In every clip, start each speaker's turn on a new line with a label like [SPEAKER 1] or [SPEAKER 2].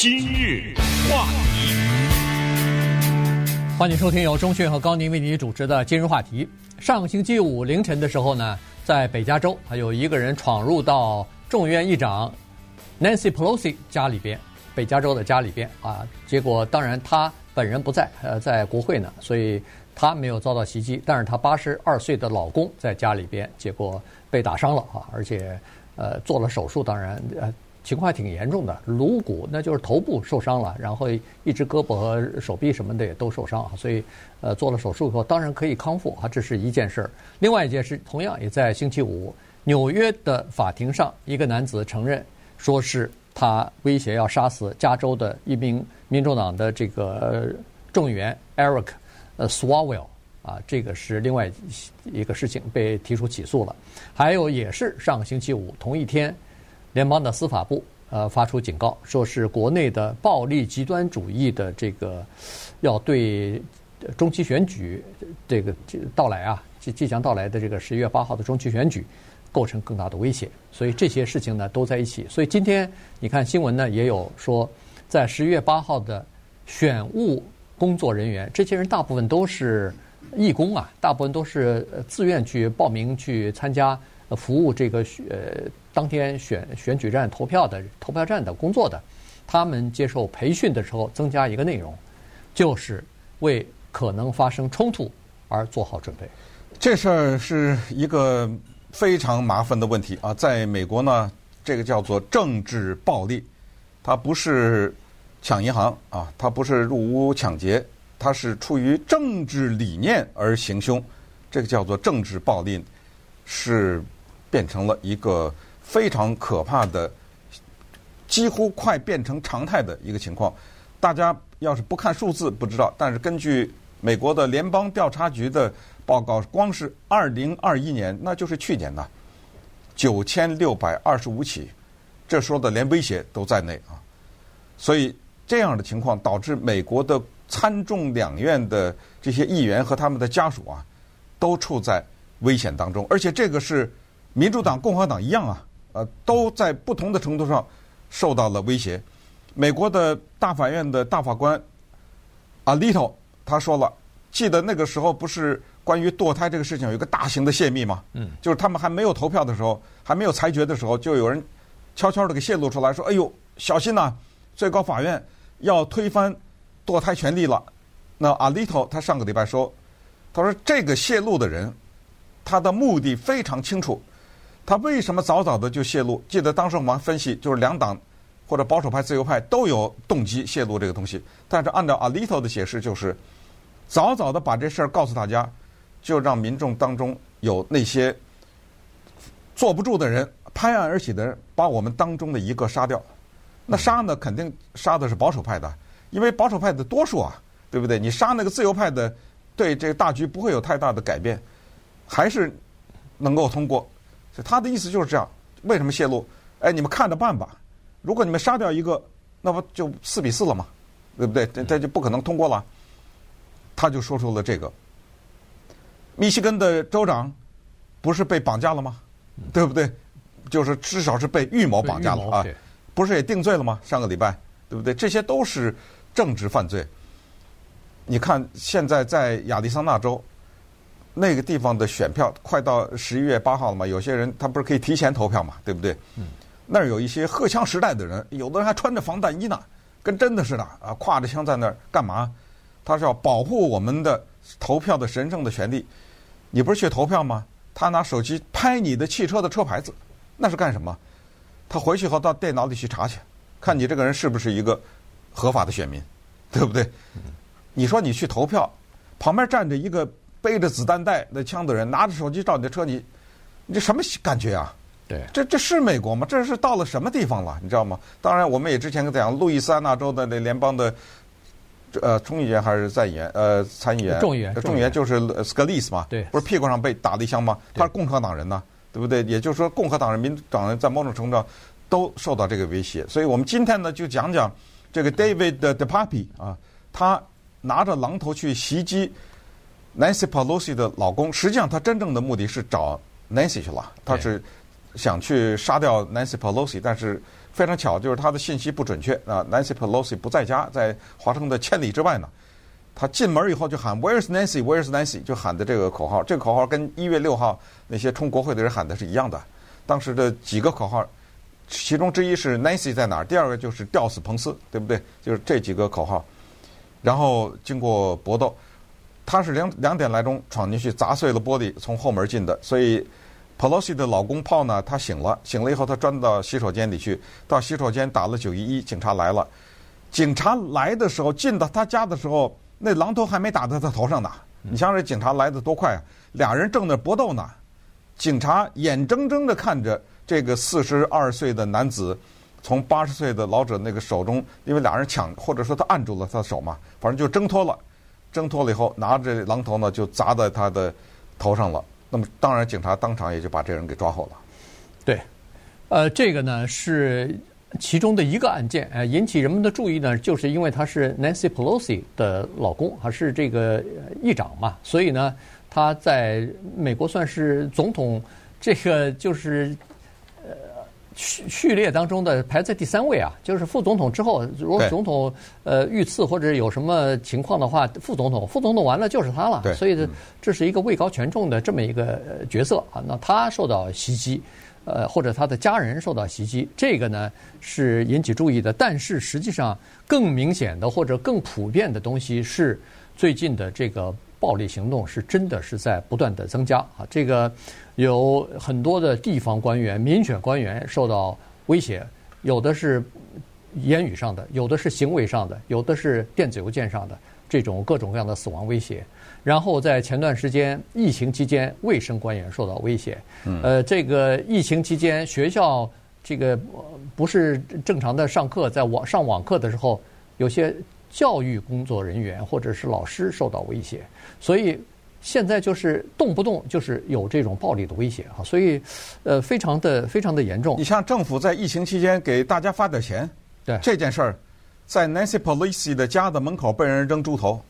[SPEAKER 1] 今日话题，
[SPEAKER 2] 欢迎收听由钟讯和高宁为您主持的今日话题。上个星期五凌晨的时候呢，在北加州，还有一个人闯入到众议院议长 Nancy Pelosi 家里边，北加州的家里边啊。结果当然他本人不在，呃，在国会呢，所以他没有遭到袭击。但是他八十二岁的老公在家里边，结果被打伤了啊，而且呃做了手术，当然呃。情况还挺严重的，颅骨那就是头部受伤了，然后一只胳膊和手臂什么的也都受伤，所以呃做了手术以后当然可以康复啊，这是一件事儿。另外一件事同样也在星期五，纽约的法庭上，一个男子承认说是他威胁要杀死加州的一名民主党的这个众议员 Eric 呃 Swalwell 啊，这个是另外一个事情被提出起诉了。还有也是上个星期五同一天。联邦的司法部呃发出警告，说是国内的暴力极端主义的这个要对中期选举这个到来啊，即即将到来的这个十一月八号的中期选举构成更大的威胁。所以这些事情呢都在一起。所以今天你看新闻呢也有说，在十一月八号的选务工作人员，这些人大部分都是义工啊，大部分都是自愿去报名去参加服务这个呃。当天选选举站投票的投票站的工作的，他们接受培训的时候增加一个内容，就是为可能发生冲突而做好准备。
[SPEAKER 3] 这事儿是一个非常麻烦的问题啊！在美国呢，这个叫做政治暴力，它不是抢银行啊，它不是入屋抢劫，它是出于政治理念而行凶，这个叫做政治暴力，是变成了一个。非常可怕的，几乎快变成常态的一个情况。大家要是不看数字不知道，但是根据美国的联邦调查局的报告，光是二零二一年，那就是去年呐，九千六百二十五起，这说的连威胁都在内啊。所以这样的情况导致美国的参众两院的这些议员和他们的家属啊，都处在危险当中，而且这个是民主党、共和党一样啊。呃，都在不同的程度上受到了威胁。美国的大法院的大法官阿利托他说了，记得那个时候不是关于堕胎这个事情有一个大型的泄密吗？嗯，就是他们还没有投票的时候，还没有裁决的时候，就有人悄悄的给泄露出来说：“哎呦，小心呐，最高法院要推翻堕胎权利了。”那阿利托他上个礼拜说，他说这个泄露的人，他的目的非常清楚。他为什么早早的就泄露？记得当时我们分析，就是两党或者保守派、自由派都有动机泄露这个东西。但是按照阿利托的解释，就是早早的把这事儿告诉大家，就让民众当中有那些坐不住的人，拍案而起的人，把我们当中的一个杀掉。那杀呢，肯定杀的是保守派的，因为保守派的多数啊，对不对？你杀那个自由派的，对这个大局不会有太大的改变，还是能够通过。他的意思就是这样，为什么泄露？哎，你们看着办吧。如果你们杀掉一个，那不就四比四了吗？对不对？这这就不可能通过了。他就说出了这个。密西根的州长不是被绑架了吗？对不对？就是至少是被预谋绑架了啊。不是也定罪了吗？上个礼拜，对不对？这些都是政治犯罪。你看，现在在亚利桑那州。那个地方的选票快到十一月八号了嘛？有些人他不是可以提前投票嘛？对不对？嗯。那儿有一些荷枪实弹的人，有的人还穿着防弹衣呢，跟真的似的啊，挎着枪在那儿干嘛？他是要保护我们的投票的神圣的权利。你不是去投票吗？他拿手机拍你的汽车的车牌子，那是干什么？他回去后到电脑里去查去，看你这个人是不是一个合法的选民，对不对？嗯。你说你去投票，旁边站着一个。背着子弹带那枪的人拿着手机照你的车，你你这什么感觉啊？
[SPEAKER 2] 对，
[SPEAKER 3] 这这是美国吗？这是到了什么地方了？你知道吗？当然，我们也之前跟讲，路易斯安那州的那联邦的呃众议员还是在议员呃参议员，
[SPEAKER 2] 众议员，
[SPEAKER 3] 众议员就是斯科利斯嘛，
[SPEAKER 2] 对，
[SPEAKER 3] 不是屁股上被打了一枪吗？他是共和党人呢，对不对？也就是说，共和党人、民主党人在某种程度上都受到这个威胁。所以我们今天呢，就讲讲这个 David DePape 啊，他拿着榔头去袭击。Nancy Pelosi 的老公，实际上他真正的目的是找 Nancy 去了，他是想去杀掉 Nancy Pelosi，但是非常巧，就是他的信息不准确啊。Nancy Pelosi 不在家，在华盛顿千里之外呢。他进门以后就喊 Where's Nancy？Where's Nancy？就喊的这个口号，这个口号跟一月六号那些冲国会的人喊的是一样的。当时的几个口号，其中之一是 Nancy 在哪儿？第二个就是吊死彭斯，对不对？就是这几个口号。然后经过搏斗，他是两两点来钟闯进去砸碎了玻璃，从后门进的。所以 Pelosi 的老公 Paul 呢，他醒了，醒了以后他钻到洗手间里去，到洗手间打了九一一，警察来了。警察来的时候，进到他家的时候，那榔头还没打在他头上呢。你想想这警察来的多快啊！俩人正在搏斗呢，警察眼睁睁的看着这个四十二岁的男子。从八十岁的老者那个手中，因为俩人抢，或者说他按住了他的手嘛，反正就挣脱了，挣脱了以后，拿着榔头呢就砸在他的头上了。那么当然，警察当场也就把这人给抓获了。
[SPEAKER 2] 对，呃，这个呢是其中的一个案件，呃，引起人们的注意呢，就是因为他是 Nancy Pelosi 的老公，还是这个议长嘛，所以呢，他在美国算是总统，这个就是。序序列当中的排在第三位啊，就是副总统之后，如果总统呃遇刺或者有什么情况的话，副总统，副总统完了就是他了。所以这这是一个位高权重的这么一个角色啊。那他受到袭击，呃，或者他的家人受到袭击，这个呢是引起注意的。但是实际上更明显的或者更普遍的东西是最近的这个。暴力行动是真的是在不断的增加啊！这个有很多的地方官员、民选官员受到威胁，有的是言语上的，有的是行为上的，有的是电子邮件上的这种各种各样的死亡威胁。然后在前段时间疫情期间，卫生官员受到威胁。呃，这个疫情期间学校这个不是正常的上课，在网上网课的时候，有些。教育工作人员或者是老师受到威胁，所以现在就是动不动就是有这种暴力的威胁啊，所以呃非常的非常的严重。
[SPEAKER 3] 你像政府在疫情期间给大家发点钱，
[SPEAKER 2] 对
[SPEAKER 3] 这件事儿，在 Nancy Pelosi 的家的门口被人扔猪头，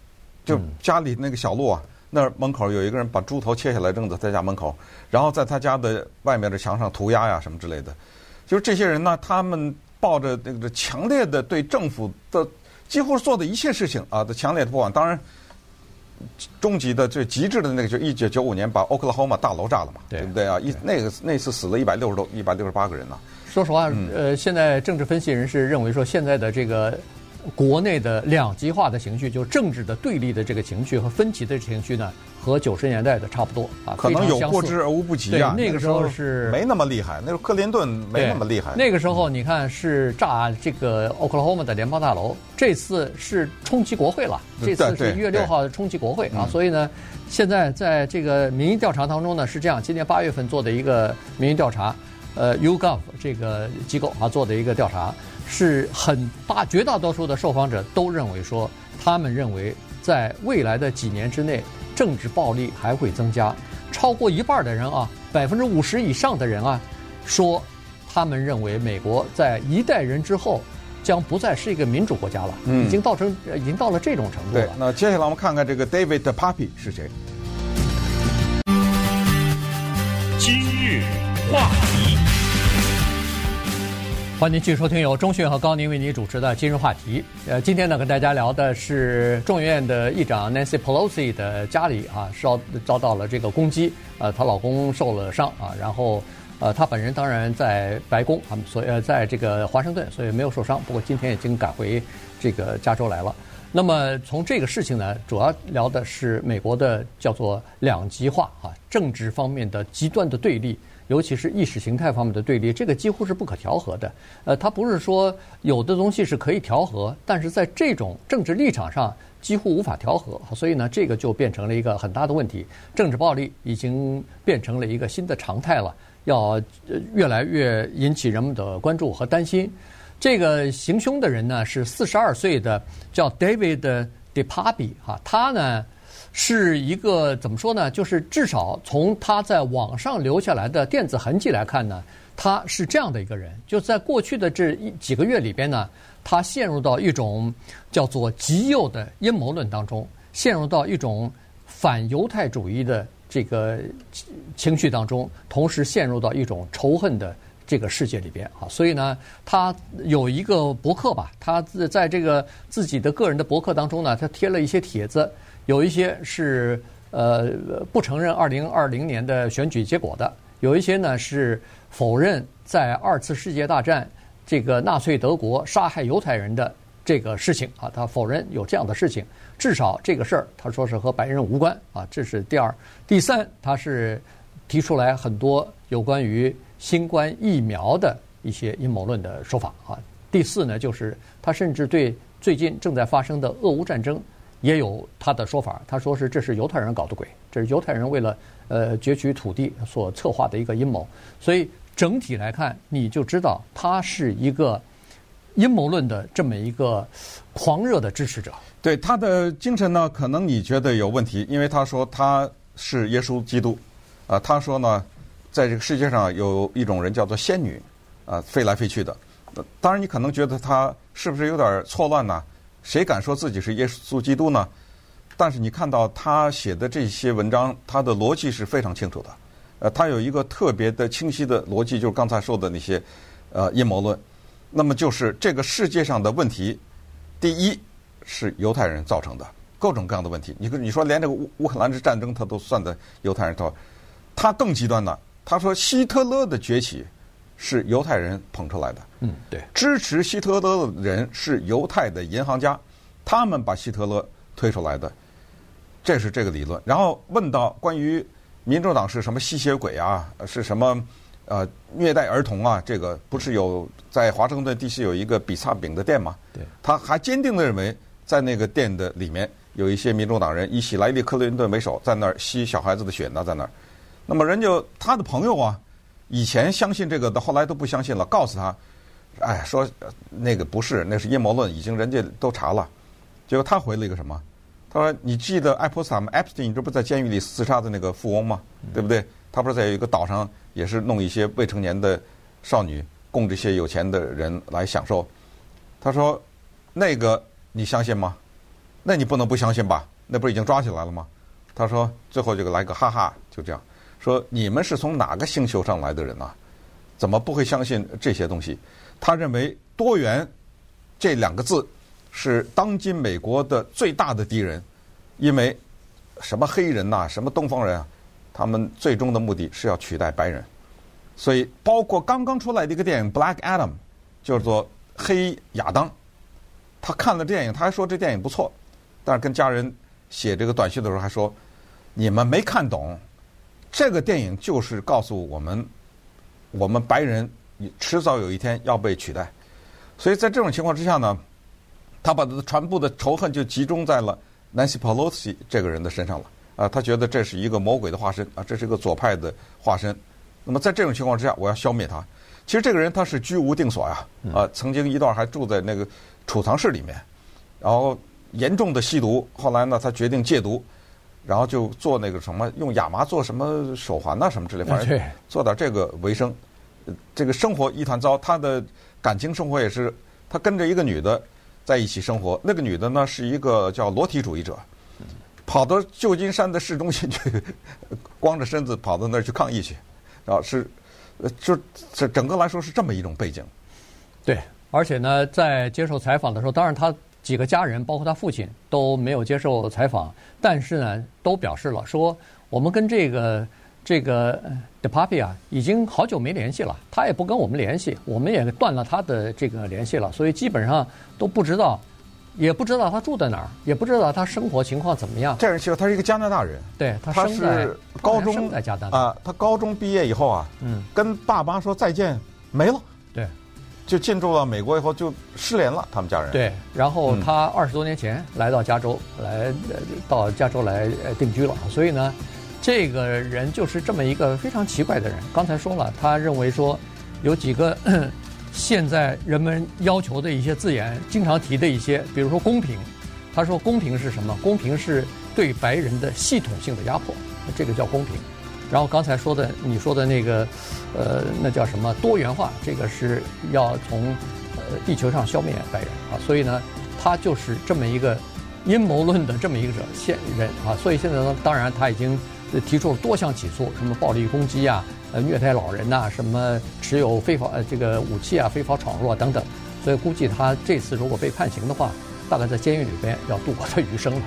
[SPEAKER 3] 就家里那个小路啊，那门口有一个人把猪头切下来扔在他家门口，然后在他家的外面的墙上涂鸦呀什么之类的，就是这些人呢，他们抱着那个强烈的对政府的。几乎做的一切事情啊，都强烈的不满。当然，终极的最极致的那个，就一九九五年把 Oklahoma 大楼炸了嘛，对不对啊？一那个那次死了一百六十多、一百六十八个人呢。
[SPEAKER 2] 说实话，呃，现在政治分析人士认为说，现在的这个国内的两极化的情绪，就政治的对立的这个情绪和分歧的情绪呢。和九十年代的差不多啊，
[SPEAKER 3] 可能有过之而无不及啊。
[SPEAKER 2] 那个时候是
[SPEAKER 3] 没那么厉害，那时候克林顿没那么厉害。
[SPEAKER 2] 那个时候你看是炸这个 Oklahoma 的联邦大楼，这次是冲击国会了。这次是一月六号冲击国会啊，所以呢，现在在这个民意调查当中呢是这样，今年八月份做的一个民意调查，呃，YouGov 这个机构啊做的一个调查，是很大绝大多数的受访者都认为说，他们认为在未来的几年之内。政治暴力还会增加，超过一半的人啊，百分之五十以上的人啊，说他们认为美国在一代人之后将不再是一个民主国家了，嗯，已经到成已经到了这种程度了。
[SPEAKER 3] 对，那接下来我们看看这个 David Papi 是谁？
[SPEAKER 1] 今日话题。
[SPEAKER 2] 欢迎继续收听由钟讯和高宁为您主持的今日话题。呃，今天呢，跟大家聊的是众议院的议长 Nancy Pelosi 的家里啊，遭遭到了这个攻击，呃，她老公受了伤啊，然后呃，她本人当然在白宫啊，所以呃，在这个华盛顿，所以没有受伤。不过今天已经赶回这个加州来了。那么从这个事情呢，主要聊的是美国的叫做两极化啊，政治方面的极端的对立。尤其是意识形态方面的对立，这个几乎是不可调和的。呃，它不是说有的东西是可以调和，但是在这种政治立场上几乎无法调和。所以呢，这个就变成了一个很大的问题。政治暴力已经变成了一个新的常态了，要越来越引起人们的关注和担心。这个行凶的人呢，是四十二岁的，叫 David DePape 哈，他呢。是一个怎么说呢？就是至少从他在网上留下来的电子痕迹来看呢，他是这样的一个人。就在过去的这一几个月里边呢，他陷入到一种叫做极右的阴谋论当中，陷入到一种反犹太主义的这个情绪当中，同时陷入到一种仇恨的这个世界里边啊。所以呢，他有一个博客吧，他在这个自己的个人的博客当中呢，他贴了一些帖子，有一些是呃不承认二零二零年的选举结果的，有一些呢是否认在二次世界大战这个纳粹德国杀害犹太人的这个事情啊，他否认有这样的事情。至少这个事儿，他说是和白人无关啊，这是第二。第三，他是提出来很多有关于新冠疫苗的一些阴谋论的说法啊。第四呢，就是他甚至对最近正在发生的俄乌战争也有他的说法。他说是这是犹太人搞的鬼，这是犹太人为了呃攫取土地所策划的一个阴谋。所以整体来看，你就知道他是一个阴谋论的这么一个狂热的支持者。
[SPEAKER 3] 对他的精神呢，可能你觉得有问题，因为他说他是耶稣基督，啊，他说呢，在这个世界上有一种人叫做仙女，啊，飞来飞去的。当然，你可能觉得他是不是有点错乱呢？谁敢说自己是耶稣基督呢？但是你看到他写的这些文章，他的逻辑是非常清楚的，呃，他有一个特别的清晰的逻辑，就是刚才说的那些呃阴谋论。那么就是这个世界上的问题，第一。是犹太人造成的各种各样的问题。你你说连这个乌乌克兰之战争，他都算在犹太人头。他更极端的，他说希特勒的崛起是犹太人捧出来的。
[SPEAKER 2] 嗯，对。
[SPEAKER 3] 支持希特勒的人是犹太的银行家，他们把希特勒推出来的。这是这个理论。然后问到关于民主党是什么吸血鬼啊，是什么呃虐待儿童啊？这个不是有在华盛顿地区有一个比萨饼的店吗？
[SPEAKER 2] 对。
[SPEAKER 3] 他还坚定的认为。在那个店的里面，有一些民主党人以希莱利·克林顿为首，在那儿吸小孩子的血呢，在那儿。那么人就他的朋友啊，以前相信这个的，后来都不相信了，告诉他，哎，说那个不是，那是阴谋论，已经人家都查了。结果他回了一个什么？他说：“你记得爱泼斯坦吗？Epstein 这不在监狱里自杀的那个富翁吗？对不对？他不是在一个岛上，也是弄一些未成年的少女供这些有钱的人来享受。他说那个。”你相信吗？那你不能不相信吧？那不是已经抓起来了吗？他说最后这个来个哈哈，就这样说，你们是从哪个星球上来的人啊？怎么不会相信这些东西？他认为多元这两个字是当今美国的最大的敌人，因为什么黑人呐，什么东方人啊，他们最终的目的是要取代白人，所以包括刚刚出来的一个电影《Black Adam》，叫做黑亚当。他看了电影，他还说这电影不错，但是跟家人写这个短信的时候还说：“你们没看懂，这个电影就是告诉我们，我们白人迟早有一天要被取代。”所以在这种情况之下呢，他把他的全部的仇恨就集中在了 Nancy Pelosi 这个人的身上了。啊，他觉得这是一个魔鬼的化身啊，这是一个左派的化身。那么在这种情况之下，我要消灭他。其实这个人他是居无定所呀，啊，曾经一段还住在那个。储藏室里面，然后严重的吸毒，后来呢，他决定戒毒，然后就做那个什么，用亚麻做什么手环呐、啊，什么之类，反正做点这个为生。这个生活一团糟，他的感情生活也是，他跟着一个女的在一起生活，那个女的呢是一个叫裸体主义者，跑到旧金山的市中心去，光着身子跑到那儿去抗议去，然后是，就这整个来说是这么一种背景，
[SPEAKER 2] 对。而且呢，在接受采访的时候，当然他几个家人，包括他父亲都没有接受采访，但是呢，都表示了说，我们跟这个这个 DePapi 啊，已经好久没联系了，他也不跟我们联系，我们也断了他的这个联系了，所以基本上都不知道，也不知道他住在哪儿，也不知道他生活情况怎么样。
[SPEAKER 3] 这人其实他是一个加拿大人，
[SPEAKER 2] 对他生在
[SPEAKER 3] 高中
[SPEAKER 2] 生在加拿大
[SPEAKER 3] 啊，他高中毕业以后啊，嗯，跟爸妈说再见，没了。就进驻了美国以后就失联了，他们家人。
[SPEAKER 2] 对，然后他二十多年前来到加州，嗯、来到加州来定居了。所以呢，这个人就是这么一个非常奇怪的人。刚才说了，他认为说有几个现在人们要求的一些字眼，经常提的一些，比如说公平。他说公平是什么？公平是对白人的系统性的压迫，这个叫公平。然后刚才说的，你说的那个，呃，那叫什么多元化？这个是要从呃地球上消灭白人啊，所以呢，他就是这么一个阴谋论的这么一个现人啊。所以现在呢，当然他已经提出了多项起诉，什么暴力攻击啊、呃虐待老人呐、什么持有非法这个武器啊，非法闯入啊等等。所以估计他这次如果被判刑的话，大概在监狱里边要度过他余生了。